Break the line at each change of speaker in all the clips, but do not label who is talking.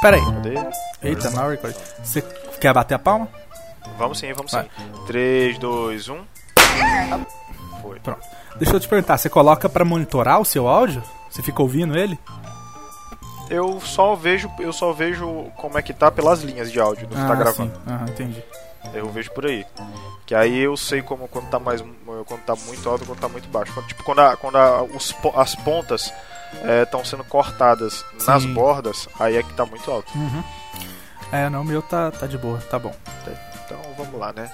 Pera aí.
Cadê?
Eita, não record. Você quer bater a palma?
Vamos sim, vamos
Vai.
sim. 3, 2, 1. Foi.
Pronto. Deixa eu te perguntar, você coloca pra monitorar o seu áudio? Você fica ouvindo ele?
Eu só vejo, eu só vejo como é que tá pelas linhas de áudio do que tá gravando.
sim. Aham, entendi.
Eu vejo por aí. Que aí eu sei como quando tá mais quando tá muito alto, quando tá muito baixo. Quando, tipo quando, a- quando a- os as pontas estão sendo cortadas nas
Sim.
bordas, aí é que tá muito alto.
Uhum. É, não, o meu tá, tá de boa, tá bom.
Então vamos lá, né?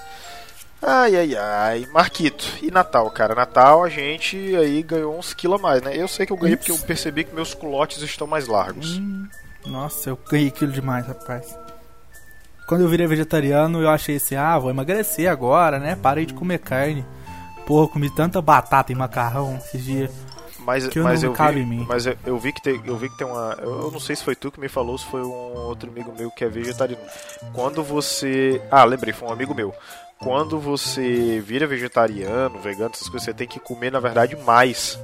Ai, ai, ai. Marquito, e Natal, cara? Natal a gente aí ganhou uns quilos a mais, né? Eu sei que eu ganhei porque eu percebi que meus culotes estão mais largos.
Hum, nossa, eu ganhei quilo demais, rapaz. Quando eu virei vegetariano, eu achei assim, ah, vou emagrecer agora, né? Parei de comer carne. Porra, comi tanta batata e macarrão esses dias.
Mas,
Que eu
mas
não
eu vi, mas eu, eu vi que tem, eu vi que tem uma, eu, não sei se foi tu que me falou, se foi um outro amigo meu que é vegetariano. Quando você, ah, lembrei, foi um amigo meu. Quando você vira vegetariano, vegano, essas coisas, você tem que comer na verdade mais,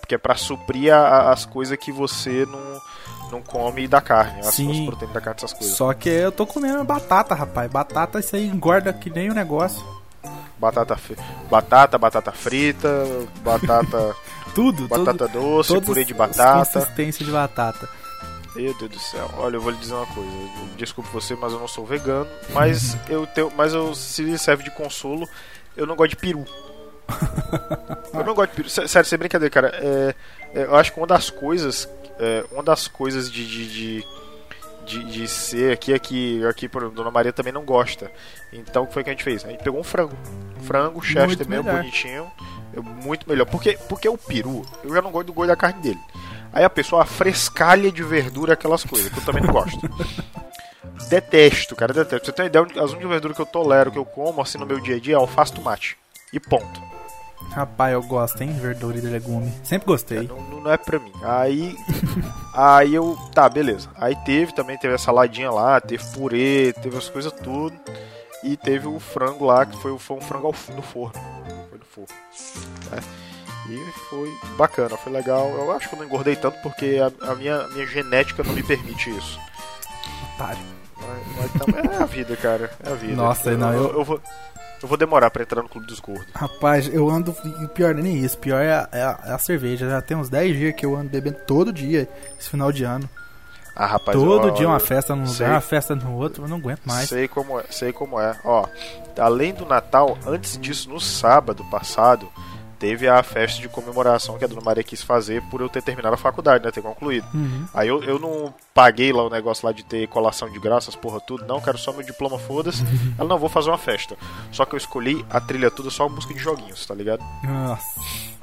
porque é pra suprir a- as coisas que você não não come da carne, as,
Sim.
as proteínas da carne, essas coisas.
Só que eu tô comendo batata, rapaz. Batata, isso aí engorda que nem o negócio.
Batata, batata, batata frita, batata,
Tudo,
batata
tudo.
doce, purê de batata.
consistência de batata.
Meu Deus do céu. Olha, eu vou lhe dizer uma coisa. Desculpe você, mas eu não sou vegano. Mas eu tenho. Mas eu se serve de consolo, eu não gosto de peru. eu não gosto de peru. Sé- Sério, sem brincadeira, cara. É, é, eu acho que uma das coisas. é, uma das coisas de. de, de de, de ser aqui é que aqui por exemplo, Dona Maria também não gosta. Então o que foi que a gente fez? A gente pegou um frango. Frango, chester mesmo, bonitinho. É muito melhor. Porque, porque o peru, eu já não gosto do gosto da carne dele. Aí a pessoa frescalha de verdura aquelas coisas, que eu também não gosto. detesto, cara, detesto. Você tem uma ideia, as únicas verduras que eu tolero, que eu como assim no meu dia a dia é alface tomate. E ponto.
Rapaz, eu gosto, hein? Verdura e legume. Sempre gostei.
Não, não é pra mim. Aí. aí eu. Tá, beleza. Aí teve também, teve a saladinha lá, teve purê, teve as coisas tudo. E teve o frango lá, que foi, foi um frango no forno. Forno. né? E foi bacana, foi legal. Eu acho que eu não engordei tanto porque a, a minha, minha genética não me permite isso.
Otário.
Mas, mas é a vida, cara. É a vida.
Nossa, não, eu-
eu vou. Eu vou demorar pra entrar no clube dos gordos.
Rapaz, eu ando. O pior não é nem isso. O pior é a, é a- é a cerveja. Já tem uns 10 dias que eu ando bebendo todo dia esse final de ano.
Ah, rapaz,
todo
ó,
dia uma festa num
sei.
lugar, uma festa no outro. Eu não aguento mais.
Sei como é, sei como é. Ó, além do Natal, antes disso, no sábado passado, teve a festa de comemoração que a Dona Maria quis fazer por eu ter terminado a faculdade, né? Ter concluído.
Uhum.
Aí eu, eu não paguei lá o negócio lá de ter colação de graças, porra, tudo. Não, quero só meu diploma, foda-se. Ela não, vou fazer uma festa. Só que eu escolhi a trilha toda só música de joguinhos, tá ligado?
Nossa.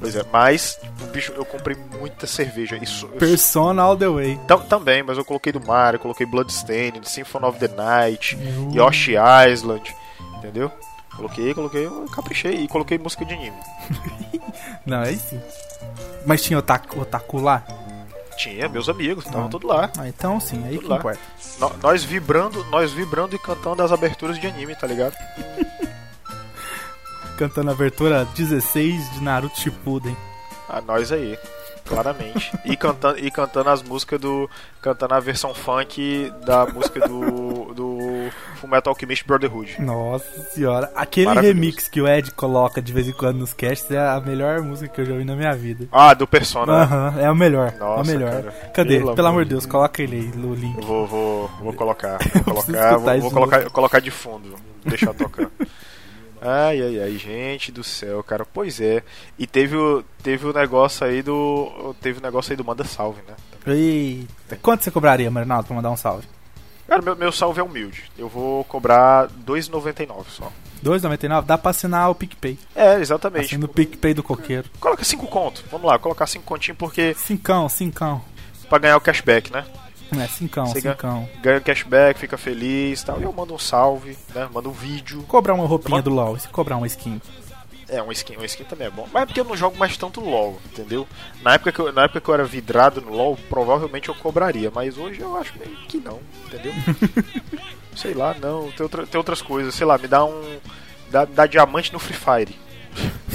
Pois é, mas, tipo, bicho, eu comprei muita cerveja. Isso, eu
Persona all the way.
Tam- também, mas eu coloquei do Mario, eu coloquei Bloodstained, Symphony of the Night,
Uhum.
Yoshi Island, entendeu? Coloquei, coloquei, eu caprichei e coloquei música de anime.
Não, aí sim. Mas tinha otaku, otaku lá?
Tinha, meus amigos, estavam
Ah.
tudo lá.
Ah, então sim, aí
Tudo
que
lá.
importa.
No- nós vibrando, nós vibrando e cantando as aberturas de anime, tá ligado?
Cantando a abertura 16 de Naruto Shippuden.
A nós aí, claramente. e cantando e cantando as músicas do cantando a versão funk da música do do Fullmetal Alchemist Brotherhood.
Nossa senhora. Aquele remix que o Ed coloca de vez em quando nos casts é a melhor música que eu já ouvi na minha vida.
Ah, do Persona.
Aham, é a melhor. é a
Nossa,
melhor.
cara.
Cadê?
Pelo
Pelo,
amor de
de Deus, coloca ele aí no link.
Vou, vou, vou colocar, vou colocar, vou, vou
de
colocar, colocar de fundo, deixar tocar. Ai, ai, ai, gente do céu, cara. Pois é. E teve o, teve o negócio aí do. Teve o negócio aí do Manda Salve, né?
Eita. Quanto você cobraria, Marinaldo, pra mandar um salve?
Cara, meu, meu salve é humilde. Eu vou cobrar R$2,99 só.
2,99? Dá pra assinar o PicPay.
É, exatamente.
Assina o PicPay do coqueiro.
Coloca 5 conto. Vamos lá, colocar 5 continhos porque.
Cincão, cincão.
pra ganhar o cashback, né?
É, cincão,
Você ganha-
cincão.
Ganha o cashback, fica feliz e tal. E eu mando um salve, né? Mando um vídeo.
Cobrar uma roupinha
Manda-
do LoL, se cobrar uma skin.
É, um skin, um skin também é bom. Mas é porque eu não jogo mais tanto LOL, entendeu? Na época, que eu, na época que eu era vidrado no LOL, provavelmente eu cobraria. Mas hoje eu acho que não, entendeu? sei lá, não. Tem, outra, tem outras coisas. Sei lá, me dá um. Dá, dá diamante no Free Fire.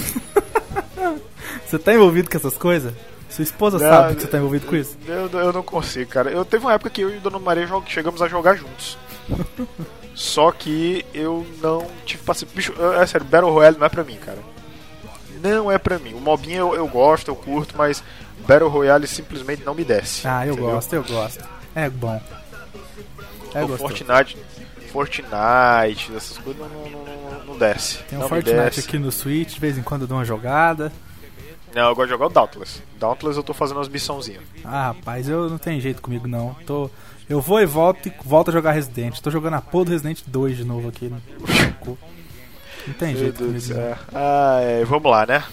Você tá envolvido com essas coisas? Sua esposa
Não,
sabe que você tá envolvido com isso?
Eu, eu não consigo, cara. Eu teve uma época que eu e Dona Maria chegamos a jogar juntos. Só que eu não tive paciência. Bicho, é sério, Battle Royale não é pra mim, cara. Não é pra mim. O mobinho eu, eu gosto, eu curto, mas Battle Royale simplesmente não me desce.
Ah, eu
entendeu?
gosto, eu gosto. É bom. É
o. Fortnite, Fortnite, essas coisas não, não, não, não desce.
Tem um Fortnite
desce.
aqui no Switch, de vez em quando eu dou uma jogada.
Não, eu gosto de jogar o Dauntless. Dauntless eu tô fazendo umas missãozinhas.
Ah, rapaz, eu não tem jeito comigo não. Tô, eu vou e volto e volto a jogar Resident. Tô jogando a porra do Resident 2 de novo aqui. No... Não tem
Meu
jeito
Deus
comigo.
Ah, é, vamos lá, né?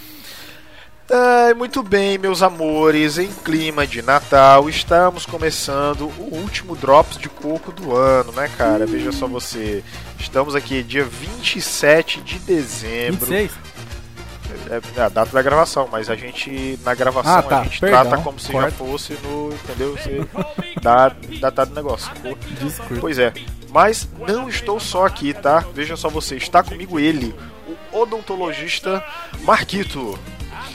Ai, muito bem, meus amores, em clima de Natal, estamos começando o último Drops de Coco do ano, né, cara? Veja só você. Estamos aqui dia 27 de dezembro.
26?
É a data da gravação, mas a gente, na gravação,
Ah, tá,
a gente
perdão,
trata como se
corta.
já fosse no. Entendeu? Você dá datado do negócio.
Desculpa.
Pois é, mas não estou só aqui, tá? Veja só você, está comigo ele, o odontologista Marquito.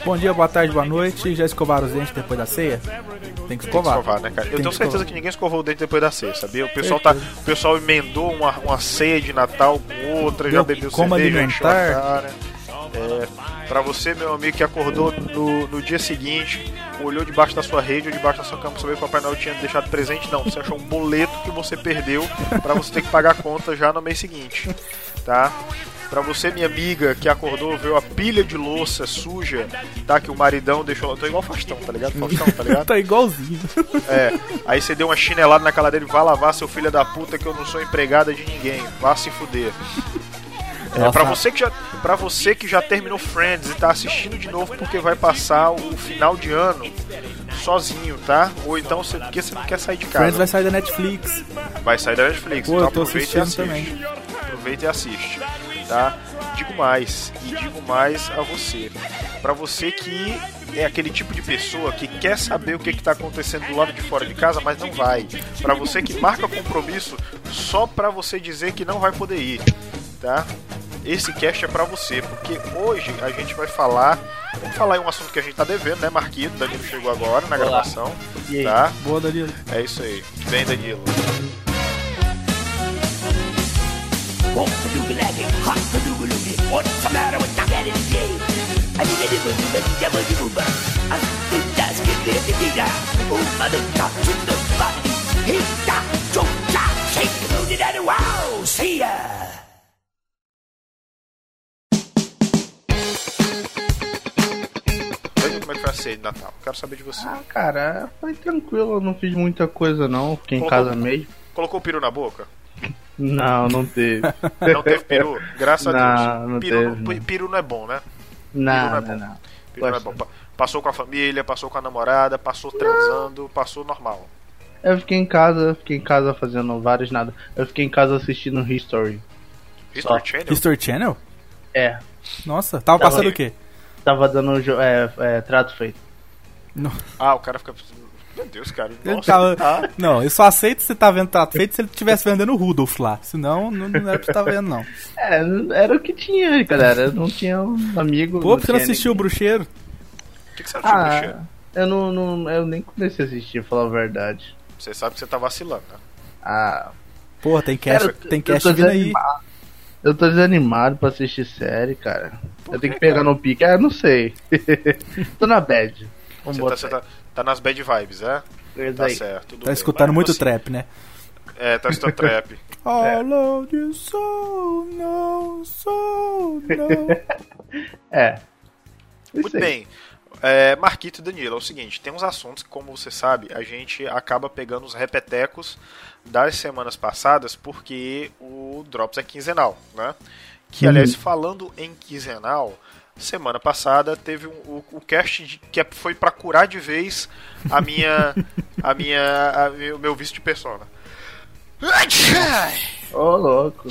Bom dia, boa tarde, boa noite. Já escovaram os dentes depois da ceia? Tem que
Tem que
escovar.
escovar, né, cara? Eu
Tem
tenho
que
certeza
escovar.
que ninguém escovou o dente depois da ceia, sabia? O pessoal, tá, o pessoal emendou uma, uma ceia de Natal com outra, já
Deu
bebeu
como
cerveja, encheu a
alimentar.
cara. É, pra você, meu amigo, que acordou no, no dia seguinte, olhou debaixo da sua rede ou debaixo da sua cama pra saber que o Papai Noel tinha deixado presente, não. Você achou um boleto que você perdeu pra você ter que pagar a conta já no mês seguinte, tá? Pra você, minha amiga, que acordou, viu a pilha de louça suja, tá? Que o maridão deixou lá. Tô igual Faustão, tá ligado? Faustão, tá ligado?
tá igualzinho.
É, aí você deu uma chinelada na cara dele, vai lavar seu filho da puta que eu não sou empregada de ninguém, vá se fuder. É, pra, você que já, pra você que já terminou Friends e tá assistindo de novo porque vai passar o final de ano sozinho, tá? Ou então você, porque você não quer sair de casa.
Friends vai sair da Netflix.
Vai sair da Netflix,
Pô,
então aproveita e assiste. Aproveita e assiste, tá? Digo mais, e digo mais a você. Pra você que é aquele tipo de pessoa que quer saber o que está acontecendo do lado de fora de casa, mas não vai. Pra você que marca compromisso só pra você dizer que não vai poder ir, tá? Esse cast é pra você, porque hoje a gente vai falar, vamos falar em um assunto que a gente tá devendo, né, Marquito? Danilo chegou agora na
Olá.
gravação,
E aí?
tá?
Boa, Danilo.
É isso aí. Vem, Danilo.
What's the matter A
ceia de Natal? Quero saber de você.
Ah, cara, foi tranquilo, eu não fiz muita coisa não, fiquei em
Colocou-
casa mesmo.
Colocou o peru na boca?
Não, não teve.
Não teve peru? Graças a
Não,
Deus.
não
peru,
teve,
não-
não.
peru não é bom, né?
Não,
não é bom.
não.
Peru não é bom. Pa- Passou com a família, passou com a namorada, passou transando, passou normal.
Eu fiquei em casa, fiquei em casa fazendo vários nada. Eu fiquei em casa assistindo History.
History
Só.
Channel?
History Channel?
É,
Nossa, tava
Tava.
passando o quê?
Tava dando é, é, trato feito.
Ah, o cara fica. Meu Deus, cara.
Ele
Nossa,
tava-
tá.
Não, eu só aceito se tá vendo trato feito se ele estivesse vendendo o Rudolph lá. Senão, não, não era pra você tá vendo, não.
É, era o que tinha aí, galera. Não tinha um amigo.
Pô, por que você não assistiu o
ninguém.
Bruxeiro?
O que, que você achou, Bruxeiro?
Ah, eu não, não. Eu nem comecei a assistir, pra falar a verdade.
Você sabe que você tá vacilando, né?
Ah,
Porra, tem
cara,
cast,
eu-
tem
tô
vindo aí.
Eu tô desanimado pra assistir série, cara.
Por
eu tenho que pegar
cara?
no pique. Ah, não sei. tô na bad. Vamos
Você tá, você tá, tá nas bad vibes, é?
aí.
Tá
Aí.
certo. Tudo
Tá
bem.
escutando
Mas
muito
você-
trap, né?
É, tá escutando trap.
All of you so no, so no.
É.
Muito bem. É, Marquito e Danilo, é o seguinte, tem uns assuntos que, como você sabe, a gente acaba pegando os repetecos das semanas passadas, porque o Drops é quinzenal, né? Que, aliás, falando em quinzenal, semana passada teve um, o, o cast de- que é- foi pra curar de vez a minha, a minha, o meu vício de persona.
Ô, louco.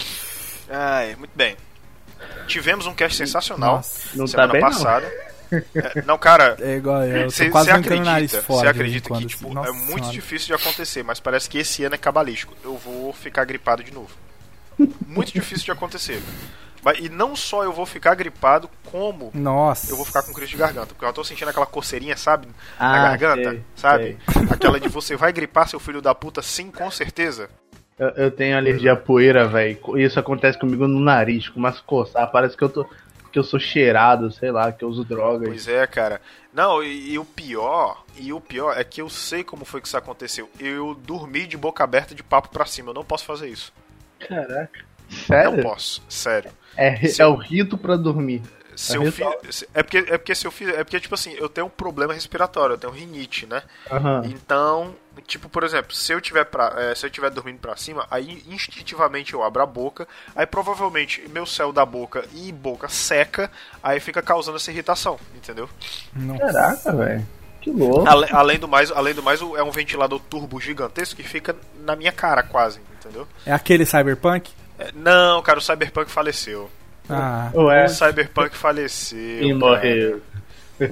Ai, muito bem. Tivemos um cast sensacional
Nossa,
Não tá
semana
bem, não.
É, não, cara,
é igual eu.
Você acredita,
fora.
cê
de vez em
acredita
quando,
que
assim.
tipo,
Nossa
é muito
Senhora.
difícil de acontecer, mas parece que esse ano é cabalístico. Eu vou ficar gripado de novo. Muito difícil de acontecer. Mas- E não só eu vou ficar gripado, como
Nossa.
eu vou ficar com crise de garganta. Porque eu tô sentindo aquela coceirinha, sabe?
Ah,
na garganta,
sei,
sabe? Aquela de você vai gripar seu filho da puta, sim, com certeza.
Eu, eu tenho alergia à poeira, velho. Isso acontece comigo no nariz, começa a coçar. Parece que eu tô. Que eu sou cheirado, sei lá, que eu uso drogas.
Pois é, cara. Não, e, e o pior, e o pior é que eu sei como foi que isso aconteceu. Eu dormi de boca aberta de papo pra cima. Eu não posso fazer isso.
Caraca.
Não
Sério?
posso, sério.
É, é
eu-
o rito pra dormir.
Se
É
eu
ritual.
fiz, se- é porque é porque se eu fiz, é porque tipo assim, eu tenho um problema respiratório, eu tenho rinite, né?
Aham.
Então, tipo, por exemplo, se eu tiver pra, é, se eu tiver dormindo pra cima, aí instintivamente eu abro a boca, aí provavelmente meu céu da boca e boca seca, aí fica causando essa irritação, entendeu?
Não.
Caraca, velho. Que louco.
Ale- além do mais, além do mais, é um ventilador turbo gigantesco que fica na minha cara quase, entendeu?
É aquele Cyberpunk?
É, não, cara, o Cyberpunk faleceu.
Ah,
Ué,
O Cyberpunk faleceu.
e
cara.
morreu.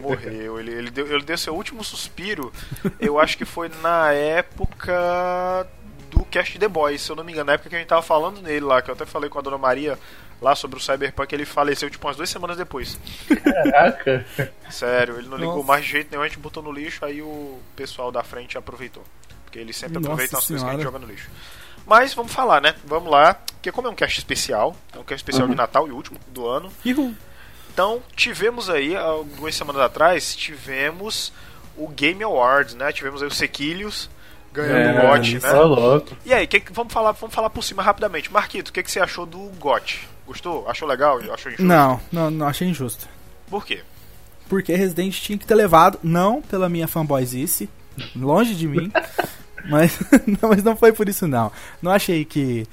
Morreu. Ele, ele, deu, ele deu seu último suspiro. Eu acho que foi na época do Cast The Boys, se eu não me engano. Na época que a gente tava falando nele lá, que eu até falei com a dona Maria lá sobre o Cyberpunk. Ele faleceu tipo umas duas semanas depois.
Caraca.
Sério, ele não ligou
Nossa.
mais de jeito nenhum. A gente botou no lixo, aí o pessoal da frente aproveitou. Porque ele sempre
Nossa
aproveita as coisas que a gente joga no lixo. Mas vamos falar, né? Vamos lá. Porque como é um cast especial, é um cast especial de Natal e último do ano.
Ihu.
Então, tivemos aí, algumas semanas atrás, tivemos o Game Awards, né? Tivemos aí o Sequilhos ganhando o GOT,
isso.
né?
Ô, louco.
E aí, que- vamos, falar, vamos falar por cima rapidamente. Marquito, o que, que você achou do GOT? Gostou? Achou legal? Achou injusto?
Não, não, não achei injusto.
Por quê?
Porque Resident tinha que ter levado, não pela minha fanboyzice, longe de mim, mas, não, mas não foi por isso não. Não achei que,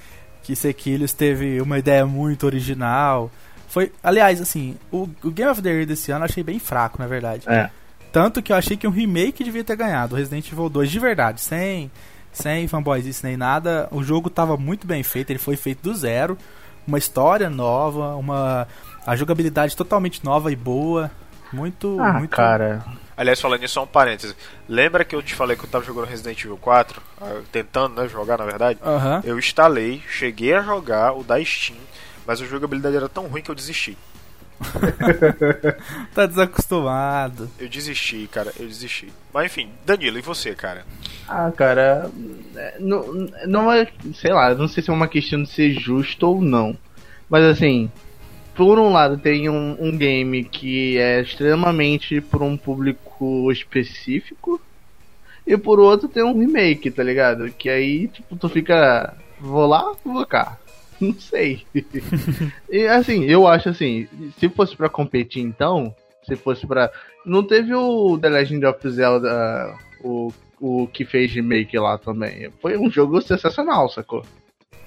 que Sequilhos teve uma ideia muito original. Foi, aliás, assim, o, o Game of the Year desse ano eu achei bem fraco, na verdade.
É.
Tanto que eu achei que um remake devia ter ganhado, Resident Evil 2 de verdade, sem, sem fanboyzice nem nada. O jogo tava muito bem feito, ele foi feito do zero, uma história nova, uma a jogabilidade totalmente nova e boa. Muito,
Ah,
muito
cara.
Aliás, falando nisso, só um parêntese. Lembra que eu te falei que eu tava jogando Resident Evil 4? Ah, Tentando, né, jogar, na verdade?
Aham.
Eu instalei, cheguei a jogar o da Steam, mas a jogabilidade era tão ruim que eu desisti.
Tá desacostumado.
Eu desisti, cara, eu desisti. Mas enfim, Danilo, e você, cara?
Ah, cara. Não, não é. Sei lá, não sei se é uma questão de ser justo ou não. Mas assim. Por um lado, tem um, um game que é extremamente por um público específico. E por outro, tem um remake, tá ligado? Que aí, tipo, tu fica. Vou lá, vou cá. Não sei. e assim, eu acho assim, se fosse pra competir então, se fosse pra. Não teve o The Legend of Zelda, o, o que fez remake lá também. Foi um jogo sensacional, sacou?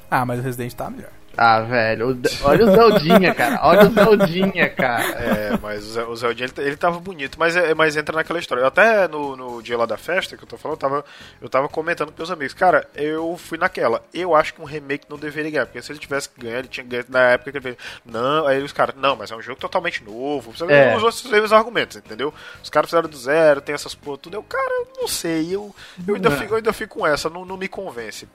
Ah, mas o Resident tá melhor.
Ah, velho, olha o Zeldinha, cara. Olha o Zeldinha, cara.
É, mas o Zeldinha, ele, ele tava bonito, mas, é, mas entra naquela história. Eu até no, no dia lá da festa que eu tô falando, eu tava, eu tava comentando com meus amigos. Cara, eu fui naquela. Eu acho que um remake não deveria ganhar, porque se ele tivesse que ganhar, ele tinha ganho na época que ele fez. Não, aí os caras, não, mas é um jogo totalmente novo. Você
É.
usou esses mesmos argumentos, entendeu? Os caras fizeram do zero, tem essas porra tudo. Eu, cara, eu não sei, eu, eu, ainda, fico, eu ainda fico com essa, não, não me convence.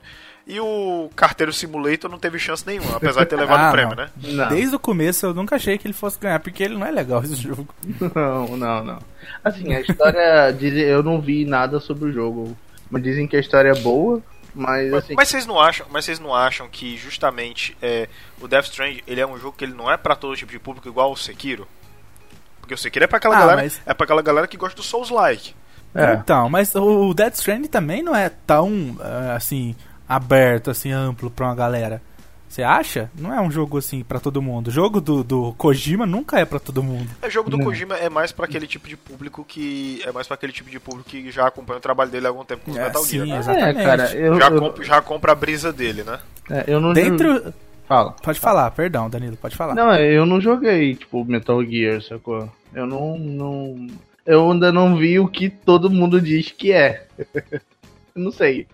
E o Carteiro Simulator não teve chance nenhuma, apesar de ter levado
Ah,
o prêmio,
não.
né?
Não,
Desde o começo eu nunca achei que ele fosse ganhar, porque ele não é legal esse jogo.
não, não, não. Assim, a história. diz- Eu não vi nada sobre o jogo. Mas dizem que a história é boa. Mas assim.
Mas vocês não acham, mas vocês não acham que justamente é, o Death Stranding, ele é um jogo que ele não é pra todo tipo de público igual o Sekiro? Porque o Sekiro é pra aquela
Ah,
galera,
mas-
é para aquela galera que gosta do Souls like.
É.
Então, mas o Dead Stranding também não é tão, ah, assim, aberto, assim, amplo pra uma galera. Você acha? Não é um jogo assim pra todo mundo. O jogo do, do Kojima nunca é pra todo mundo.
O jogo do
Não.
Kojima é mais pra aquele tipo de público que é mais pra aquele tipo de público que já acompanha o trabalho dele há algum tempo com os
É,
Metal
sim,
Gear. né?
exatamente.
É, cara, eu,
Já,
eu,
compra, já compra a brisa dele, né?
é, eu não
Dentro.
Fala.
Pode falar, perdão, Danilo, pode falar.
Não, eu não joguei, tipo, Metal Gear, sacou? Eu não. não... Eu ainda não vi o que todo mundo diz que é. Não sei.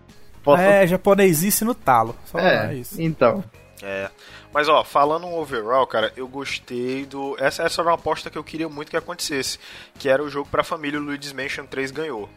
Posso...
É japonesice no talo. Só
É,
isso.
então.
É. Mas ó, falando um overall, cara, eu gostei do. Essa, essa era uma aposta que eu queria muito que acontecesse. Que era o jogo pra família, o Luigi's Mansion 3 ganhou.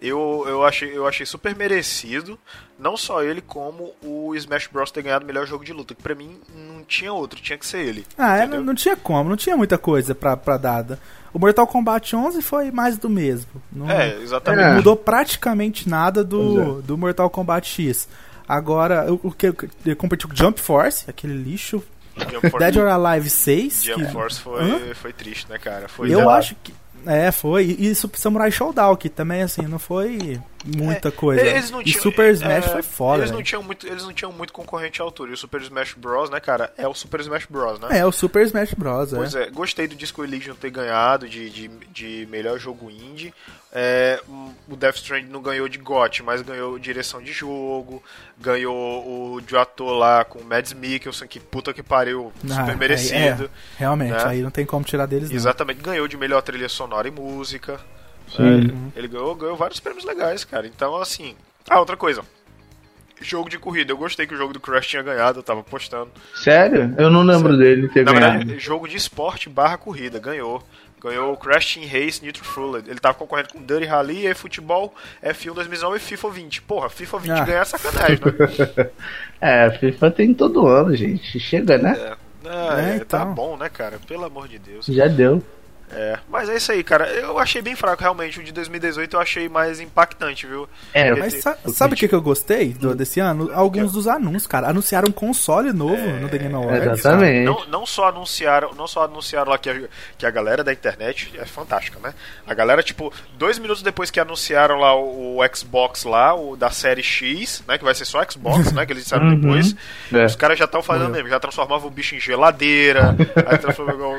Eu, eu, achei, eu achei super merecido, não só ele, como o Smash Bros. ter ganhado o melhor jogo de luta. Que pra mim não tinha outro, tinha que ser ele.
Ah, é, não, não tinha como, não tinha muita coisa pra, pra dada. O Mortal Kombat 11 foi mais do mesmo. Não,
É, exatamente.
É.
mudou praticamente nada do, do Mortal Kombat X. Agora, o, que eu competi com Jump Force, aquele lixo.
Jump Force,
Dead or Alive 6.
Jump
que-
Force foi, foi triste, né, cara? Foi
eu acho que. É, foi. E Super Samurai Showdown, que também, assim, não foi muita coisa.
É, Eles não
e
tinham,
Super Smash
é,
foi foda,
Eles não,
velho.
tinham muito, eles não tinham muito concorrente à altura. E o Super Smash Bros, né, cara, é o Super Smash Bros, né?
É, o Super Smash Bros.
Pois
é.
é, gostei do Disco Elysium ter ganhado de, de, de melhor jogo indie. É, o Death Stranding não ganhou de GOT, mas ganhou direção de jogo. Ganhou o de ator lá com o Mads Mikkelsen, que puta que pariu,
Ah,
super merecido.
é, realmente,
né?
aí não tem como tirar deles, não.
Exatamente, ganhou de melhor trilha sonora e música.
Sim.
É, ele ganhou, ganhou vários prêmios legais, cara. Então, assim. Ah, outra coisa. Jogo de corrida. Eu gostei que o jogo do Crash tinha ganhado, eu tava postando.
Sério? Eu não lembro dele ter
Na
ganhado.
verdade, jogo de esporte barra corrida, ganhou. Ganhou o Crash Team Race Nitro Full. Ele tava concorrendo com Dirty Rally, eFootball, F1 2019 e FIFA 20. Porra, FIFA 20
Ah.
ganhar é sacanagem, né?
É, FIFA tem todo ano, gente. Chega, né?
É, Ah,
É,
é, tá
então.
bom, né, cara? Pelo amor de Deus.
Já deu.
É, mas é isso aí, cara. Eu achei bem fraco, realmente. O de 2018 eu achei mais impactante, viu?
É,
Mas sa- sabe o que, que eu gostei do- desse ano? Alguns dos anúncios, cara. Anunciaram um console novo no The Game Awards.
Exatamente.
Não, não só anunciaram, não só anunciaram lá que a, que a galera da internet é fantástica, né? A galera, tipo, dois minutos depois que anunciaram lá o, o Xbox lá, o da série X, né? Que vai ser só Xbox, né? Que eles disseram
Uhum.
depois.
É.
Os caras já estão fazendo mesmo, já transformavam o bicho em geladeira, aí transformava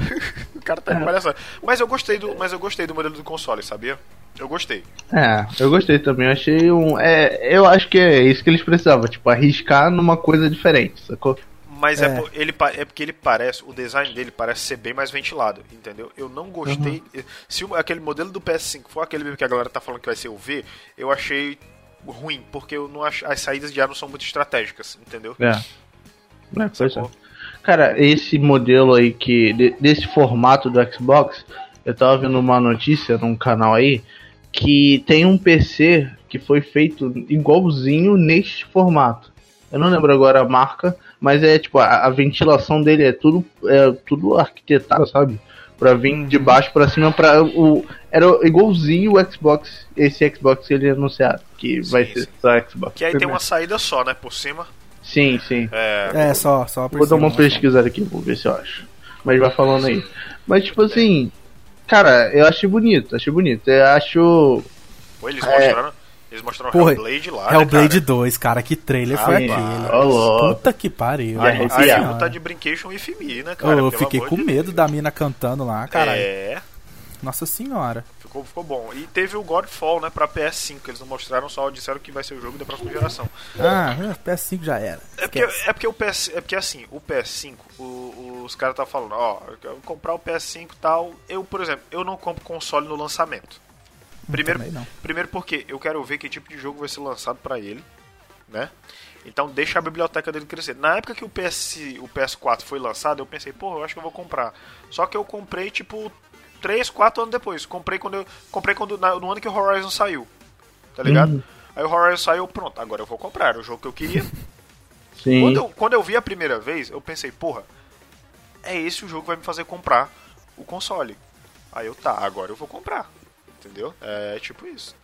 o cara tá de palhaçada. Mas eu gostei do, mas eu gostei do modelo do console, sabia? Eu gostei.
É, eu gostei também. Eu achei um. É, eu acho que é isso que eles precisavam, tipo, arriscar numa coisa diferente, sacou?
Mas é.
É.
por- ele, é porque ele parece, o design dele parece ser bem mais ventilado, entendeu? Eu não gostei. Se o- aquele modelo do PS5 for aquele mesmo que a galera tá falando que vai ser o V, eu achei ruim, porque eu não acho, as saídas de ar não são muito estratégicas, entendeu?
É. É, é. Cara, esse modelo aí que. de- desse formato do Xbox, eu tava vendo uma notícia num canal aí que tem um PC que foi feito igualzinho neste formato. Eu não lembro agora a marca, mas é tipo, a, a ventilação dele é tudo, é tudo arquitetado, sabe? Pra vir de baixo pra cima para o. Era igualzinho o Xbox, esse Xbox que ele anunciaram, que vai
Sim,
ser
sim.
só Xbox.
Que aí tem uma saída só, né? Por cima.
Sim, sim.
É,
É, só, só por
Vou dar uma
né?
pesquisada aqui, vou ver se eu acho. Mas vai falando aí. Mas tipo assim, cara, eu achei bonito, achei bonito. Eu acho.
pô, eles
É.
mostraram. Eles mostraram
Porra,
Hellblade lá.
Hellblade
né,
2, cara, que trailer
Ah,
foi aquele. Puta que pariu.
cara? Aí, aí
senhora.
tá de Brincation e Fimi, né, cara?
eu fiquei com medo
Deus.
da mina cantando lá, caralho.
É,
Nossa senhora.
Ficou, ficou bom. E teve o Godfall, né, pra PS5. Eles não mostraram, só disseram que vai ser o jogo da próxima geração.
Ah, PS5 já era.
É porque, é porque o PS, é porque assim, o PS5, o- os caras tá falando, ó, eu quero comprar o PS5 e tal. Eu, por exemplo, eu não compro console no lançamento. Primeiro,
também não.
primeiro porque eu quero ver que tipo de jogo vai ser lançado pra ele, né? Então deixa a biblioteca dele crescer. Na época que o PS, o PS4 foi lançado, eu pensei, pô, eu acho que eu vou comprar. Só que eu comprei tipo 3, 4 anos depois. Comprei quando eu comprei quando no ano que o Horizon saiu. Tá ligado?
Uhum.
Aí o Horizon saiu, pronto, agora eu vou comprar, o jogo que eu queria.
Sim.
Quando eu, quando eu vi a primeira vez, eu pensei, porra, é esse o jogo que vai me fazer comprar o console. Aí eu, tá, agora eu vou comprar. Entendeu? É tipo isso.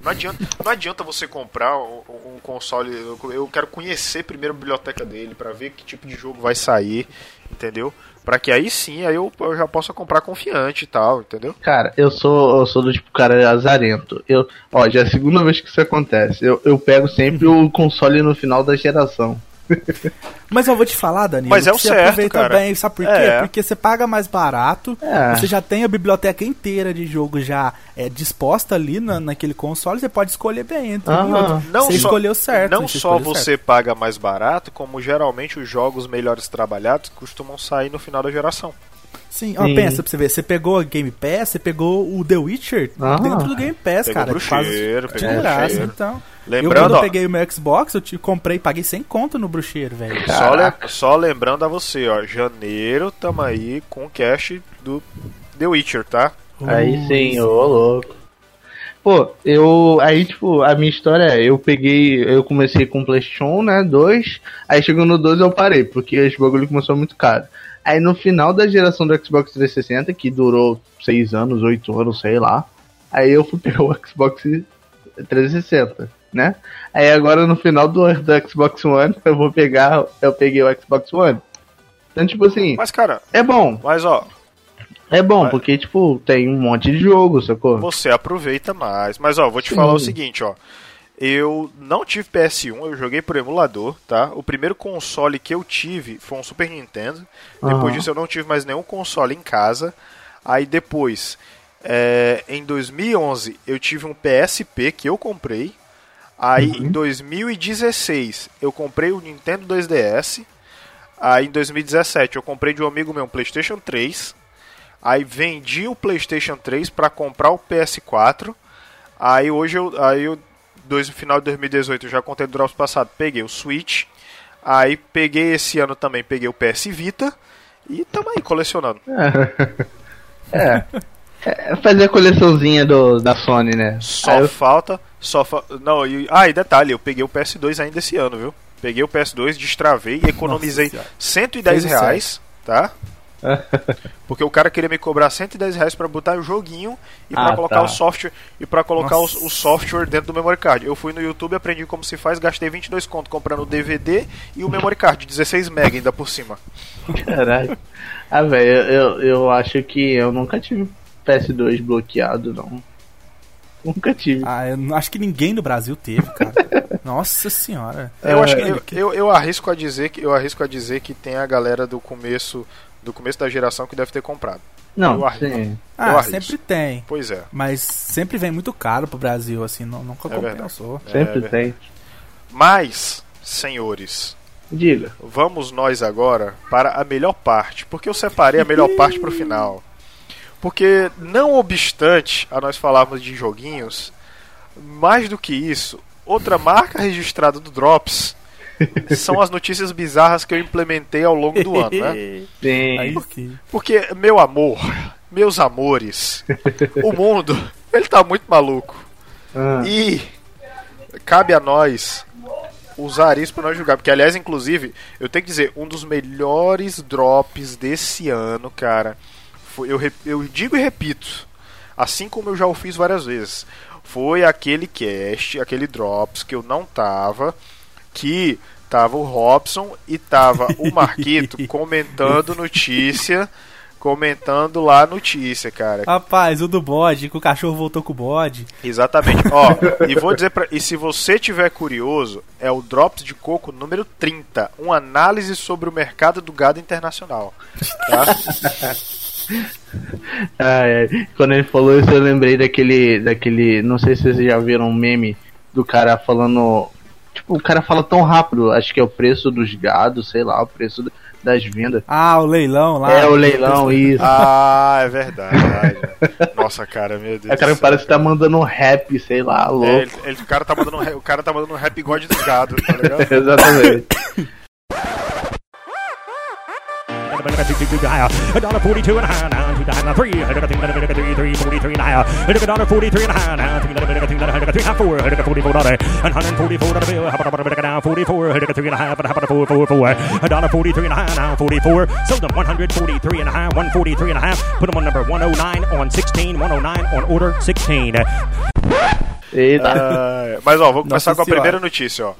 Não adianta, não adianta você comprar um, um console. eu- quero conhecer primeiro a biblioteca dele pra ver que tipo de jogo vai sair, entendeu? Pra que aí sim, aí eu, eu já possa comprar confiante e tal, entendeu?
Cara, eu sou, eu sou do tipo cara azarento. Eu, ó, já é a segunda vez que isso acontece. Eu, eu pego sempre o console no final da geração.
Mas eu vou te falar, Danilo,
Mas é o
você
certo,
aproveita
cara.
bem, sabe por quê?
É.
Porque você paga mais barato,
É.
você já tem a biblioteca inteira de jogo já é, disposta ali na, naquele console, você pode escolher bem entre um.
Não
você
só,
escolheu certo.
Não?
Você
só você
certo.
paga mais barato, como geralmente os jogos melhores trabalhados costumam sair no final da geração.
Sim, ó,
Sim.
pensa pra você ver, você pegou a Game Pass, você pegou o The Witcher
Ah.
dentro do Game Pass,
Pegou
cara.
Bruxeiro,
de
pegou
graça,
Bruxeiro.
então.
Lembrando,
eu quando eu peguei o meu Xbox, eu te comprei, paguei sem conto no bruxeiro, velho.
Só, le- só lembrando a você, ó, janeiro tamo aí com o cash do The Witcher, tá?
Aí sim, ô louco. Pô, eu. Aí, tipo, a minha história é: eu peguei. Eu comecei com o PlayStation, né? 2. Aí chegou no 2 eu parei, porque esse bagulho começou muito caro. Aí no final da geração do Xbox 360, que durou 6 anos, 8 anos, sei lá. Aí eu fui pegar o Xbox 360, né? Aí agora no final do, do Xbox One, eu vou pegar. Eu peguei o Xbox One. Então, tipo assim,
Mas, cara,
é bom.
mas ó,
É bom, porque, tipo, tem um monte de jogo, sacou?
você aproveita mais. Mas, ó, vou te
Sim.
falar o seguinte, ó. Eu não tive PS1, eu joguei por emulador, tá? O primeiro console que eu tive foi um Super Nintendo. Depois
Aham.
disso eu não tive mais nenhum console em casa. Aí depois, é, em 2011, eu tive um PSP que eu comprei. Aí em 2016 eu comprei o Nintendo 2DS. Aí em 2017 eu comprei de um amigo meu um PlayStation 3. Aí vendi o PlayStation 3 para comprar o PS4. Aí hoje eu, aí eu dois, no final de 2018 eu já contei do Drops passado, peguei o Switch. Aí peguei esse ano também, peguei o PS Vita e tamo aí colecionando.
É. É fazer a coleçãozinha do, da Sony, né?
Só
eu-
falta, só fa... não, e, ah, e detalhe, eu peguei o PS2 ainda esse ano, viu? Peguei o PS2, destravei e economizei
Senhora.
110
Fez o
reais, tá? Porque o cara queria me cobrar 110 reais pra botar o joguinho e pra
Ah,
colocar
tá.
o software e para colocar o, o software dentro do memory card. Eu fui no YouTube, aprendi como se faz, gastei 22 conto comprando o DVD e o memory card, 16 MB ainda por cima.
Caralho. Ah, velho, eu, eu, acho que eu nunca tive PS2 bloqueado, não. Nunca tive.
Ah, eu acho que ninguém no Brasil teve, cara. Nossa senhora.
Eu
É,
acho que eu, eu, eu arrisco a dizer que eu arrisco a dizer que tem a galera do começo do começo da geração que deve ter comprado.
Não,
eu arrisco.
sim.
Ah,
arrisco.
sempre tem.
Pois é.
Mas sempre vem muito caro pro Brasil, assim, não, nunca
É
compensou.
Sempre
É,
tem.
Mas, senhores,
Diga.
vamos nós agora para a melhor parte, porque eu separei a melhor parte pro final. Porque não obstante a nós falarmos de joguinhos, mais do que isso, outra marca registrada do Drops são as notícias bizarras que eu implementei ao longo do ano, né?
Sim.
Sim.
Porque, meu amor, meus amores, o mundo, ele tá muito maluco.
Ah,
E cabe a nós usar isso para nós julgar. Porque, aliás, inclusive, eu tenho que dizer, um dos melhores drops desse ano, cara, foi, eu, eu digo e repito, assim como eu já o fiz várias vezes, foi aquele cast, aquele drops que eu não tava, que tava o Robson e tava o Marquito comentando notícia. Comentando lá a notícia, cara.
Rapaz, o do bode, que o cachorro voltou com o bode.
Exatamente. Ó, e vou dizer pra. E se você tiver curioso, é o Drops de Coco número 30. Uma análise sobre o mercado do gado internacional. Tá?
ai, ai. Quando ele falou isso, eu lembrei daquele. daquele. Não sei se vocês já viram um meme do cara falando. Tipo, o cara fala tão rápido, acho que é o preço dos gados, sei lá, o preço do- das vendas.
Ah, o leilão lá.
é o leilão, isso.
Ah, é verdade. Nossa, cara, meu Deus.
É o cara parece que tá mandando um rap, sei lá,
É,
louco.
ele, ele- o cara tá mandando um rap- o cara tá mandando um rap god dos gado, tá ligado?
Exatamente.
A dollar forty two and a half nine two nine three. Three three forty three and a half. A dollar forty three and a half nine three three half four. Forty four dollar and hundred forty four dollar bill. Hop up down forty four. Three and a half and hop up four four four. A dollar forty three and a half now forty four. Sold them one hundred forty three and a half. One forty three and a half. Put them on number one oh nine on sixteen. One oh nine on order sixteen.
Eita.
Uh, mas ó, vou começar
Nossa
com a
senhora.
primeira notícia, ó.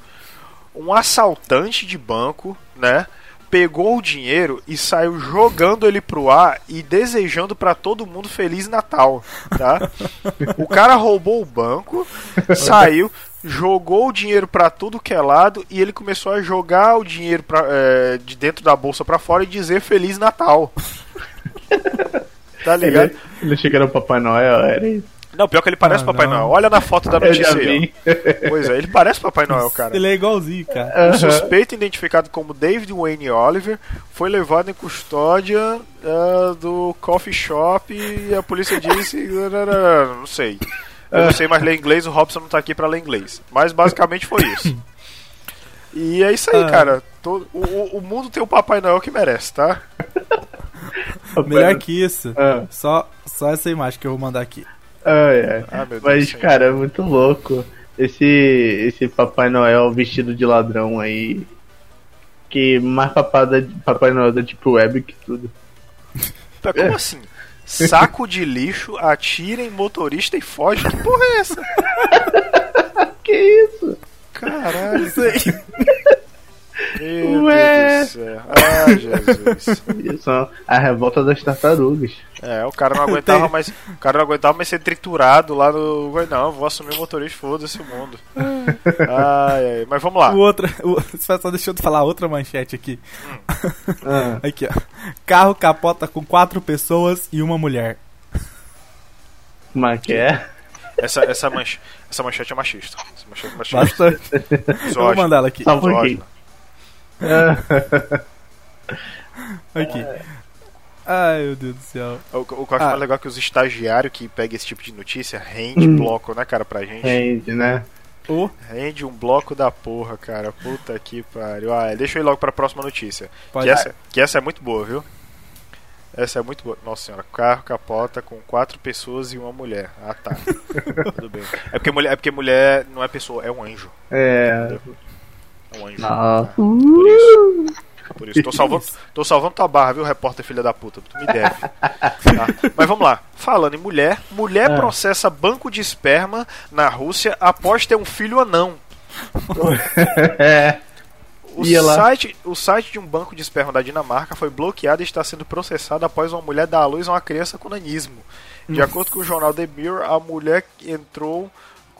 Um assaltante de banco, né? Pegou o dinheiro e saiu jogando ele pro ar e desejando pra todo mundo feliz Natal, tá? O cara roubou o banco, saiu, jogou o dinheiro pra tudo que é lado e ele começou a jogar o dinheiro pra, é, de dentro da bolsa pra fora e dizer feliz Natal. Tá ligado?
Ele, ele achou que era o Papai Noel, era isso.
Não, pior que ele parece
Ah,
Papai
não.
Noel. Olha na foto da notícia aí. Pois é, ele parece Papai Noel, cara.
Ele é igualzinho, cara.
O suspeito, identificado como David Wayne Oliver, foi levado em custódia ah, do coffee shop e a polícia disse. Não sei. Eu não sei mais ler inglês, o Robson não tá aqui pra ler inglês. Mas basicamente foi isso. E é isso aí,
Ah.
cara. Todo- o, o- o mundo tem o Papai Noel que merece, tá?
Melhor que isso.
Ah.
Só, só essa imagem que eu vou mandar aqui.
Ah, meu Deus
Mas, cara, é muito louco. Esse, esse Papai Noel vestido de ladrão aí. Que mais papada, Papai Noel da Deep Web que tudo.
Pá, Como assim? Saco de lixo, atira em motorista e foge? Que porra é essa?
Que isso?
Caralho.
Sei.
Meu
Ué.
Deus do céu. Ah, Jesus.
Isso é a revolta das tartarugas.
É, o cara não aguentava mais. O cara não aguentava mais ser triturado lá no. Não, vou assumir o motorista, foda-se o mundo. Ai, ai. Mas vamos lá.
O outra, o, só deixa eu falar outra manchete aqui.
Ah,
Aqui, ó. Carro capota com quatro pessoas e uma mulher.
como é que é?
Essa, essa, manche... essa manchete é machista. Essa manchete é machista.
Bastante. Eu vou mandar ela aqui.
Só um pouquinho.
Misógina.
Aqui. Ai, meu Deus do céu.
O, o que eu acho
Ah.
mais legal é que os estagiários que pegam esse tipo de notícia rende bloco, né, cara, pra gente.
Gente, né?
Ô,
Rende um bloco da porra, cara. Puta que pariu. Ah, deixa eu ir logo pra próxima notícia.
pode
Que essa, que essa é muito boa, viu? Essa é muito boa. Nossa senhora, carro capota com quatro pessoas e uma mulher. Ah tá. Tudo bem. É porque, mulher, é porque mulher não é pessoa, é um anjo.
É.
É um anjo. Tá? Por isso. Por isso. Tô salvando, tô salvando tua barra, viu, repórter filha da puta? Tu me deve. Tá? Mas vamos lá. Falando em mulher, mulher
Ah.
processa banco de esperma na Rússia após ter um filho anão.
É.
O site, o site de um banco de esperma da Dinamarca foi bloqueado e está sendo processado após uma mulher dar à luz a uma criança com nanismo. De acordo com o jornal The Mirror, a mulher entrou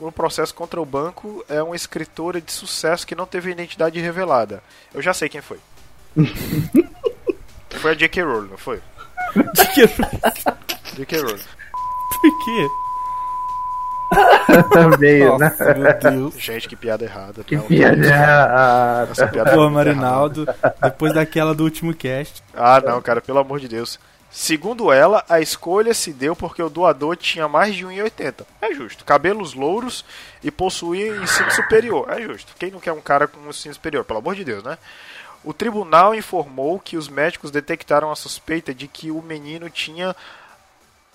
no processo contra o banco é uma escritora de sucesso que não teve identidade revelada. Eu já sei quem foi. foi a J.K. Rowling, não foi? J.K. Rowling.
Por quê?
Veio, né?
Meu Deus.
Gente, que piada errada.
Que
Não,
piada.
essa piada
Pô,
é muito
Marinaldo, depois daquela do último cast.
Ah, não, cara, pelo amor de Deus. Segundo ela, a escolha se deu porque o doador tinha mais de 1,80. É justo. Cabelos louros e possuía ensino superior. É justo. Quem não quer um cara com ensino superior? Pelo amor de Deus, né? O tribunal informou que os médicos detectaram a suspeita de que o menino tinha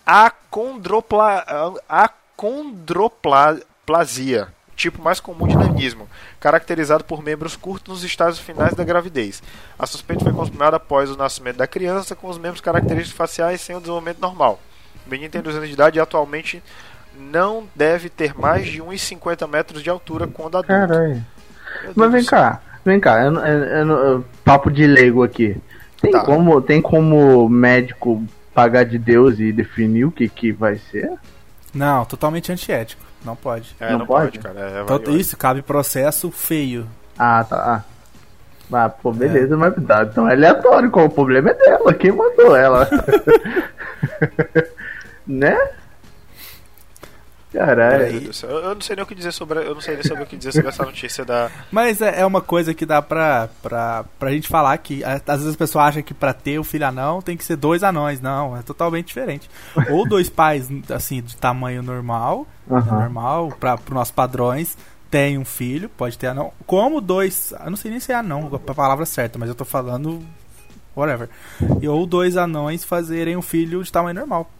acondropla... acondroplasia, tipo mais comum de nanismo, caracterizado por membros curtos nos estágios finais da gravidez. A suspeita foi consumada após o nascimento da criança, com os membros característicos faciais sem o desenvolvimento normal. O menino tem 2 anos de idade e atualmente não deve ter mais de 1,50 metros de altura quando adulto.
Caralho. Mas vem cá, vem cá, eu, eu, eu- papo de leigo aqui. Tem,
Tá.
como, tem como médico pagar de Deus e definir o que, que vai ser?
Não, totalmente antiético. Não pode.
É,
Não
não, pode,
pode?
cara. É,
Então, isso, cabe processo feio.
Ah, tá. Ah, ah pô, beleza, mas tá, então é aleatório, qual o problema é dela, quem mandou ela? né? Caralho.
Eu não sei nem o que dizer sobre, eu não sei nem sobre o que dizer sobre essa notícia da
Mas é, é uma coisa que dá pra, pra, pra gente falar que às vezes as pessoas acham que pra ter o filho anão tem que ser dois anões. Não, é totalmente diferente. Ou dois pais, assim, de tamanho normal, normal, pra, pro nossos padrões, tem um filho, pode ter anão. Como dois, eu não sei nem se é anão, a palavra certa, mas eu tô falando whatever. E, ou dois anões fazerem um filho de tamanho normal.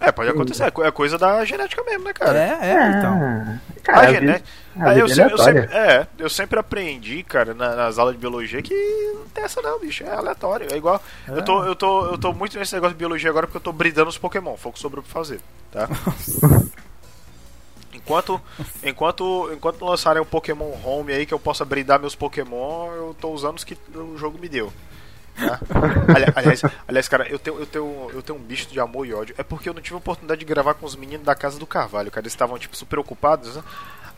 É, pode acontecer. É É coisa da genética mesmo, né, cara?
É, é, então.
Ah,
A
cara, a
genética. Aí eu,
é
sempre, eu, sempre, é, eu sempre aprendi, cara, na- nas aulas de biologia que não tem essa não, bicho. É aleatório. É igual. Eu, tô, eu, tô, eu tô muito nesse negócio de biologia agora porque eu tô bridando os Pokémon. Foi o que sobrou pra fazer, tá? Enquanto, enquanto, enquanto lançarem um Pokémon Home aí que eu possa bridar meus Pokémon, eu tô usando os que o jogo me deu. Tá? Ali- aliás, aliás, cara, eu tenho, eu, tenho, eu tenho um bicho de amor e ódio. É porque eu não tive a oportunidade de gravar com os meninos da casa do Carvalho, cara. Eles estavam, tipo, super ocupados, né?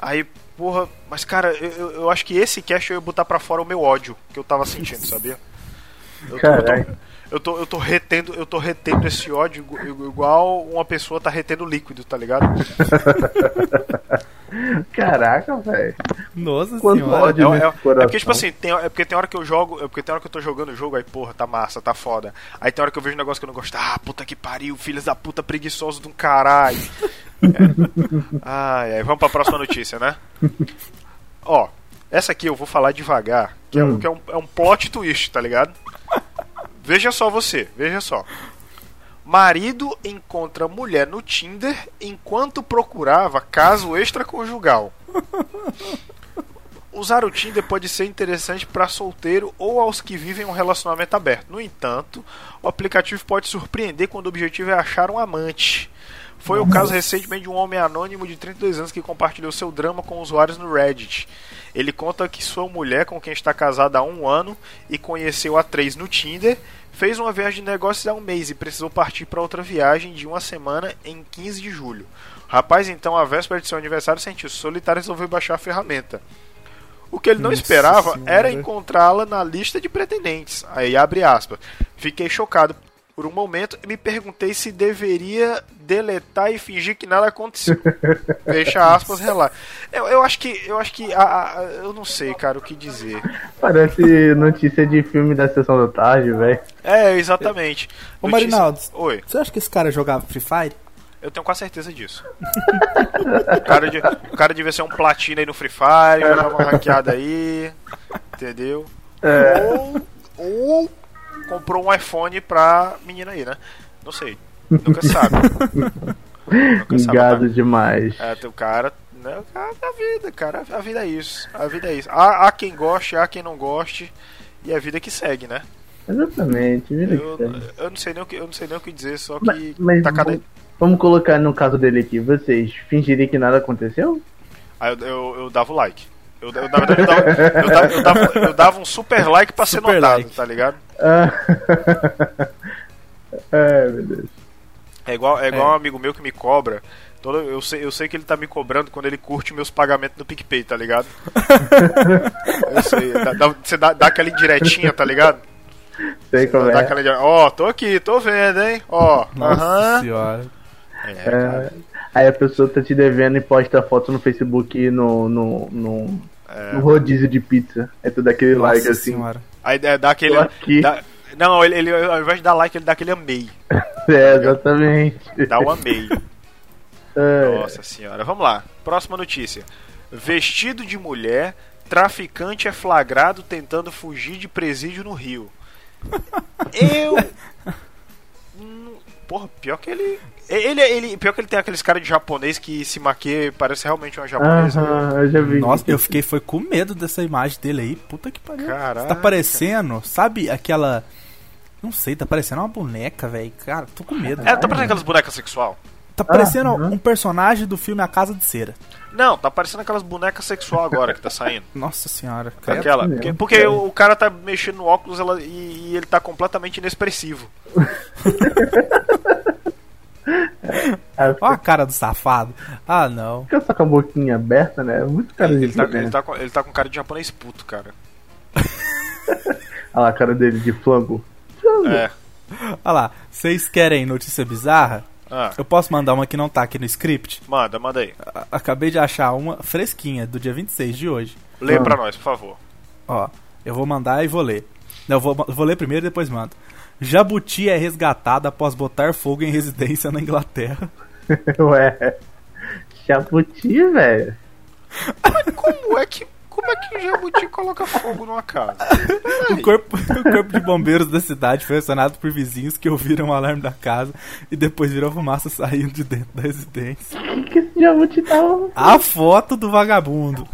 Aí, porra, mas cara, eu, eu- acho que esse cast eu ia botar pra fora o meu ódio que eu tava sentindo, sabia? Eu tô, eu, tô, eu, tô, eu tô retendo, eu tô retendo esse ódio igu- igual uma pessoa tá retendo líquido, tá ligado?
Caraca, velho.
Nossa
Quanto
senhora.
ódio.
É, é- é porque, tipo assim, tem, é porque tem hora que eu jogo, é porque tem hora que eu tô jogando o jogo, aí, porra, tá massa, tá foda. Aí tem hora que eu vejo um negócio que eu não gosto, ah, puta que pariu, filhos da puta preguiçosos de um caralho. É. Ai, ai, vamos pra próxima notícia, né? Ó, essa aqui eu vou falar devagar, que, é, um,
Hum.
que é, um, é um plot twist, tá ligado? Veja só você, veja só. Marido encontra mulher no Tinder enquanto procurava caso extraconjugal. Usar o Tinder pode ser interessante para solteiro ou aos que vivem um relacionamento aberto. No entanto, o aplicativo pode surpreender quando o objetivo é achar um amante. Foi o caso recentemente de um homem anônimo de 32 anos que compartilhou seu drama com usuários no Reddit. Ele conta que sua mulher, com quem está casada há um ano e conheceu a três no Tinder, fez uma viagem de negócios há um mês e precisou partir para outra viagem de uma semana em 15 de julho. O rapaz, então, à véspera de seu aniversário, sentiu solitário e resolveu baixar a ferramenta. O que ele não
Nossa
esperava
Senhora.
era encontrá-la na lista de pretendentes. Aí abre aspas. Fiquei chocado por um momento e me perguntei se deveria deletar e fingir que nada aconteceu. Fecha aspas, relaxa. Eu, eu acho que. Eu acho que. a- a- eu não sei, cara, o que dizer.
Parece notícia de filme da sessão da tarde, velho.
É, exatamente.
Ô,
Notícia-
Marinaldo.
Oi,
Você acha que esse cara jogava Free Fire?
eu tenho quase certeza disso. o, cara de- o cara devia ser um platina aí no Free Fire, jogar uma hackeada aí. Entendeu? Ou, ou comprou um iPhone pra menina aí, né? Não sei. Nunca sabe. Nunca sabe.
Engado demais.
É, tem o cara. Né, cara a vida, cara. A vida é isso. A vida é isso. Há, há quem goste, há quem não goste. E é a vida que segue, né?
Exatamente,
Eu, eu não sei nem o que eu não sei nem o que dizer, só
Mas,
que
mas
tá cada.
vamos- colocar no caso dele aqui. Vocês fingiriam que nada aconteceu?
Aí eu, eu, eu dava o like. Eu, eu, na verdade, eu dava, eu, dava, eu, dava, eu dava um super like pra ser
Super
notado,
like.
tá ligado?
Ah. Ai, meu Deus.
É igual, é igual
É.
um amigo meu que me cobra. Todo, eu, sei, eu sei que ele tá me cobrando quando ele curte meus pagamentos no PicPay, tá ligado? eu sei. dá- dá- você dá, dá aquela indiretinha, tá ligado?
Sei como
Dá
é.
aquela. Ó, tô aqui, tô vendo, hein? Ó,
Nossa
aham.
senhora.
É.
É, aí a pessoa tá te devendo e posta foto no Facebook no, no, no, no rodízio de pizza. É tudo aquele
Nossa
like assim.
senhora.
Aí é, dá aquele. Dá- não, ele, ele, ao invés de dar like, ele dá aquele amei.
É, exatamente.
Dá o amei.
É.
Nossa senhora. Vamos lá. Próxima notícia. Vestido de mulher, traficante é flagrado tentando fugir de presídio no Rio. Eu. Porra, pior que ele. Ele, ele. Pior que ele tem aqueles caras de japonês que se maquia e parece realmente uma japonesa.
Aham, eu já vi.
Nossa, eu fiquei foi com medo dessa imagem dele aí. Puta que pariu.
Caraca.
Tá parecendo, sabe aquela. Não sei, tá parecendo uma boneca, velho. Cara, tô com medo.
É, tá parecendo aquelas bonecas sexual?
Tá parecendo
aham.
um personagem do filme A Casa de Cera.
Não, tá parecendo aquelas bonecas sexual agora que tá saindo.
Nossa senhora. credo.
Aquela.
mesmo,
Porque, porque
cara.
o, o cara tá mexendo no óculos ela- e, e ele tá completamente inexpressivo.
Ah,
Ó a cara do safado. Ah, não.
Fica só com a boquinha aberta, né? Muito cara de
Ele tá,
né?
ele, tá com, ele tá com cara de japonês puto, cara.
Olha lá a cara dele de flango.
É.
Olha lá, vocês querem notícia bizarra?
Ah,
Eu posso mandar uma que não tá aqui no script?
manda, manda aí.
A- Acabei de achar uma fresquinha, do dia 26 de hoje.
Lê
Ah.
pra nós, por favor.
Ó, eu vou mandar e vou ler. Não, eu vou, eu vou ler primeiro e depois mando. Jabuti é resgatado após botar fogo em residência na Inglaterra.
Ué. Chaputi, velho.
Como é que. Como é que o jabuti coloca fogo numa casa?
O corpo, o corpo de bombeiros da cidade foi acionado por vizinhos que ouviram o alarme da casa e depois viram fumaça saindo de dentro da residência.
que esse jabuti tava.
A foto do vagabundo.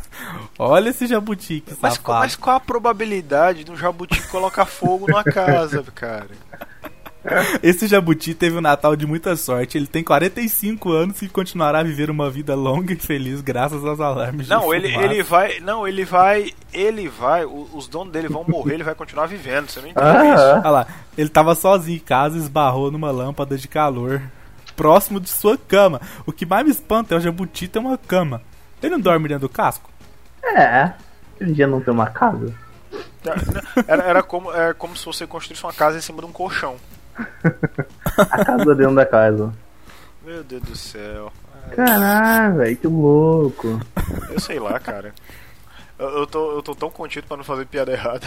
Olha esse jabuti que
Mas,
safado.
qual- mas qual a probabilidade de um jabuti colocar fogo numa casa, cara?
Esse jabuti teve um Natal de muita sorte. Ele tem 45 anos e continuará a viver uma vida longa e feliz graças aos alarmes de
Não, ele,
fumaça.
ele vai. Não, ele vai. Ele vai. Os donos dele vão morrer, ele vai continuar vivendo. Você não entende isso?
Ah,
Olha lá, ele tava sozinho em casa e esbarrou numa lâmpada de calor próximo de sua cama. O que mais me espanta é o jabuti ter uma cama. Ele não dorme dentro do casco?
É. Ele já não tem uma casa?
Era, era como, é como se você construísse uma casa em cima de um colchão.
A casa dentro da casa.
Meu Deus do céu.
Caralho, velho, que louco.
Eu sei lá, cara. Eu, eu tô, eu tô tão contido pra não fazer piada errada.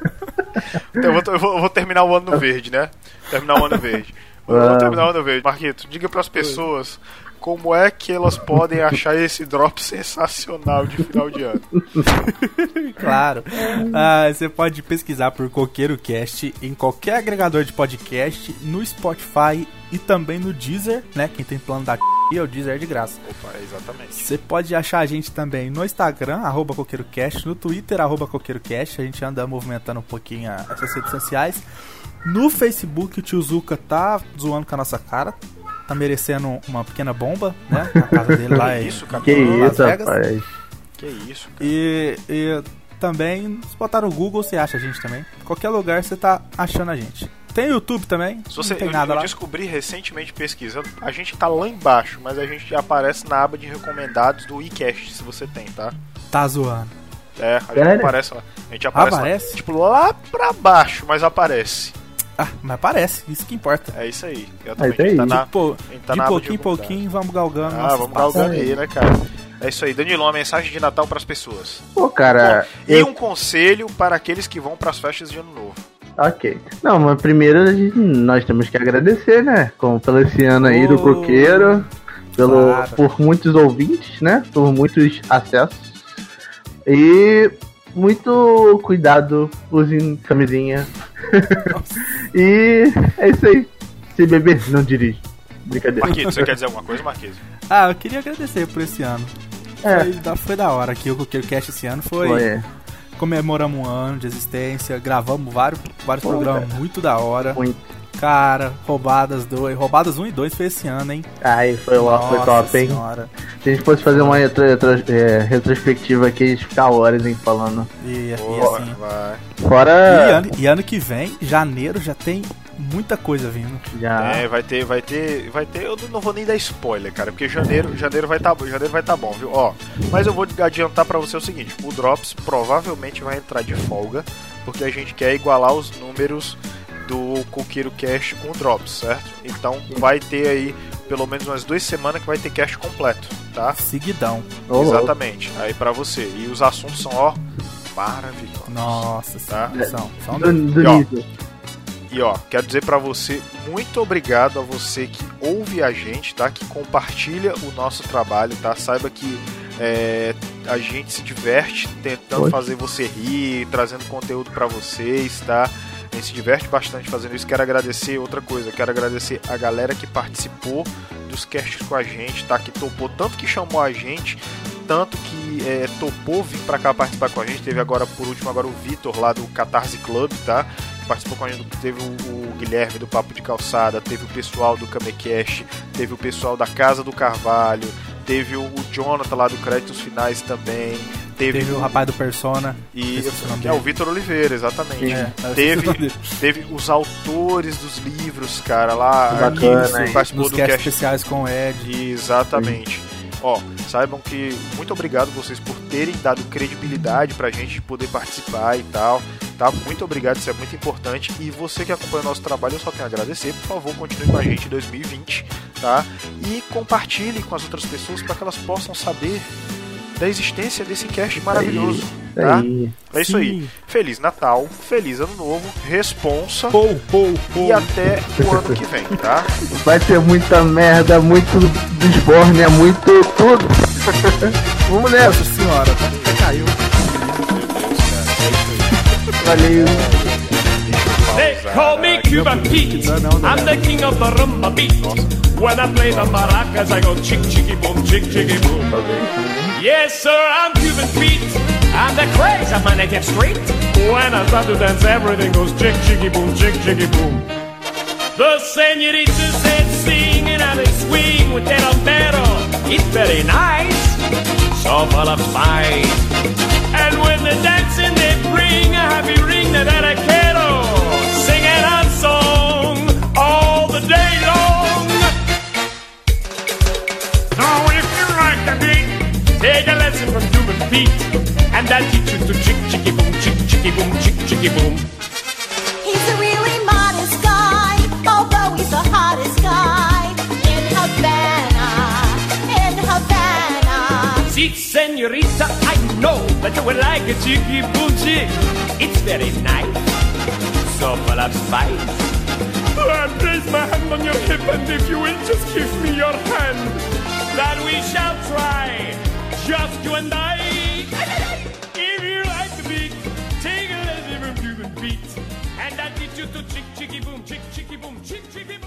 então, eu, vou, eu vou- eu vou terminar o ano no verde, né? Terminar o ano verde. Vou terminar o ano verde. Marquito, diga pras pessoas como é que elas podem achar esse drop sensacional de final de ano?
Claro. Ah, você pode pesquisar por Coqueiro Cast em qualquer agregador de podcast, no Spotify e também no Deezer, né? Quem tem plano da é o Deezer é de graça.
Opa, exatamente.
Você pode achar a gente também no Instagram, arroba CoqueiroCast, no Twitter, arroba CoqueiroCast. A gente anda movimentando um pouquinho essas redes sociais. No Facebook, o tio Zuka tá zoando com a nossa cara. Tá merecendo uma pequena bomba, né? Na casa dele lá em,
Isso, cara.
Que
em Las
isso,
Vegas.
rapaz.
Que isso, cara.
E, e também, se botar no Google, você acha a gente também. Qualquer lugar você tá achando a gente. Tem YouTube também,
Se você,
não tem
eu,
nada
eu
lá.
descobri recentemente pesquisando, a gente tá lá embaixo, mas a gente aparece na aba de recomendados do iCast, se você tem, tá?
Tá zoando.
É, a gente
Sério?
aparece lá. A gente aparece,
Aparece?
Lá, tipo lá pra baixo, mas aparece.
Ah, mas parece, isso que importa.
É isso aí. Exatamente.
É isso aí.
A gente tá na,
Pô,
tá
de
na
pouquinho em pouquinho vamos galgando.
Ah, vamos galgando aí, né, cara? É isso aí. Danilo, uma mensagem de Natal pras pessoas.
Pô, cara,
E
eu...
um conselho para aqueles que vão pras festas de ano novo.
Ok. Não, mas primeiro gente- nós temos que agradecer, né? Como pelo esse ano aí do
Oh,
Coqueiro, pelo,
claro.
por muitos ouvintes, né? Por muitos acessos. E muito cuidado, usem camisinha. e é isso aí. Se beber, não dirige. Brincadeira.
Marquito, você quer dizer alguma coisa, Marquito?
Ah, eu queria agradecer por esse ano.
É.
Foi, da, foi da hora aqui o Cast esse ano. Foi,
Foi,
Comemoramos um ano de existência, gravamos vários, vários
Foi,
programas
cara.
muito da hora.
muito.
Cara, roubadas 2. Roubadas 1 um e 2 foi esse ano, hein?
Ai, foi, lá, foi
Nossa
top, hein?
senhora.
Se a gente fosse fazer uma retro- retro- é, retrospectiva aqui, a gente ficar horas, hein, falando.
E, e
Boa,
assim.
vai.
Fora.
E ano, e ano que vem, janeiro, já tem muita coisa vindo.
Já.
É, vai ter, vai ter, vai ter. Eu não vou nem dar spoiler, cara, porque janeiro, janeiro vai tá, janeiro vai tá bom, viu? Ó, mas eu vou adiantar pra você o seguinte: o Drops provavelmente vai entrar de folga, porque a gente quer igualar os números do Coqueiro Cash com o Drops, certo? Então vai ter aí pelo menos umas duas semanas que vai ter cash completo, tá?
Seguidão.
Louco.
Exatamente. Aí pra você. E os assuntos são ó maravilhosos.
Nossa,
Tá.
são, são
Do, do
E, ó. E ó, quero dizer pra você muito obrigado a você que ouve a gente, tá? Que compartilha o nosso trabalho, tá? Saiba que é, a gente se diverte tentando
Poxa.
fazer você rir, trazendo conteúdo pra vocês, tá? Gente se diverte bastante fazendo isso. Quero agradecer outra coisa, quero agradecer a galera que participou dos casts com a gente, tá? Que topou, tanto que chamou a gente, tanto que é, topou vir pra cá participar com a gente. Teve agora, por último, agora o Vitor lá do Catarse Club, tá? participou com a gente, teve o, Guilherme do Papo de Calçada, teve o pessoal do Kamecast, teve o pessoal da Casa do Carvalho, teve o Jonathan lá do Créditos Finais também, teve,
Teve o rapaz do Persona.
e é o
dele.
Vitor Oliveira, exatamente.
É, o
Teve, teve os autores dos livros, cara, lá
Bacana,
que
hein?
participou do cast
especiais com o Ed.
Exatamente. Ó, saibam que muito obrigado vocês por terem dado credibilidade pra gente poder participar e tal. Tá? Muito obrigado, isso é muito importante. E você que acompanha o nosso trabalho, eu só tenho a agradecer. Por favor, continue com a gente em 2020, tá? E compartilhe com as outras pessoas para que elas possam saber da existência desse cast maravilhoso, tá?
aí.
É isso aí.
Sim.
Feliz Natal, feliz Ano Novo, responsa
Pou, pou, pou.
e até o ano que vem, tá?
Vai ter muita merda, muito desborne, é muito tudo. Vamos nessa.
Nossa senhora, até caiu.
Valeu.
They call me Cuban Pete. I'm the king of the rumba beat. When I play the maracas, I go chick chicky boom, chick chicky boom. Yes, sir, I'm Cuban Pete. I'm the craze of my native street. When I start to dance, everything goes chick chicky boom, chick chicky boom. The senoritas said singing and they swing with that altero. It's very nice, so full of spice. And when they're dancing, they bring a happy ring that I quiero. Song all the day long. So if you like the beat, take a lesson from Cuban Pete. And I'll teach you to chick chicky boom, chick chicky boom, chick chicky boom.
He's a really modest guy, although he's the hottest guy in Havana, in Havana.
See, senorita, I know that you would like a chicky boom chick. It's very nice, so full of spice. I place my hand on your hip, and if you will just give me your hand, that we shall try, just you and I. If you like the beat, take a little human beat, and that teach you to chick chicky boom, chick chicky boom, chick chicky boom.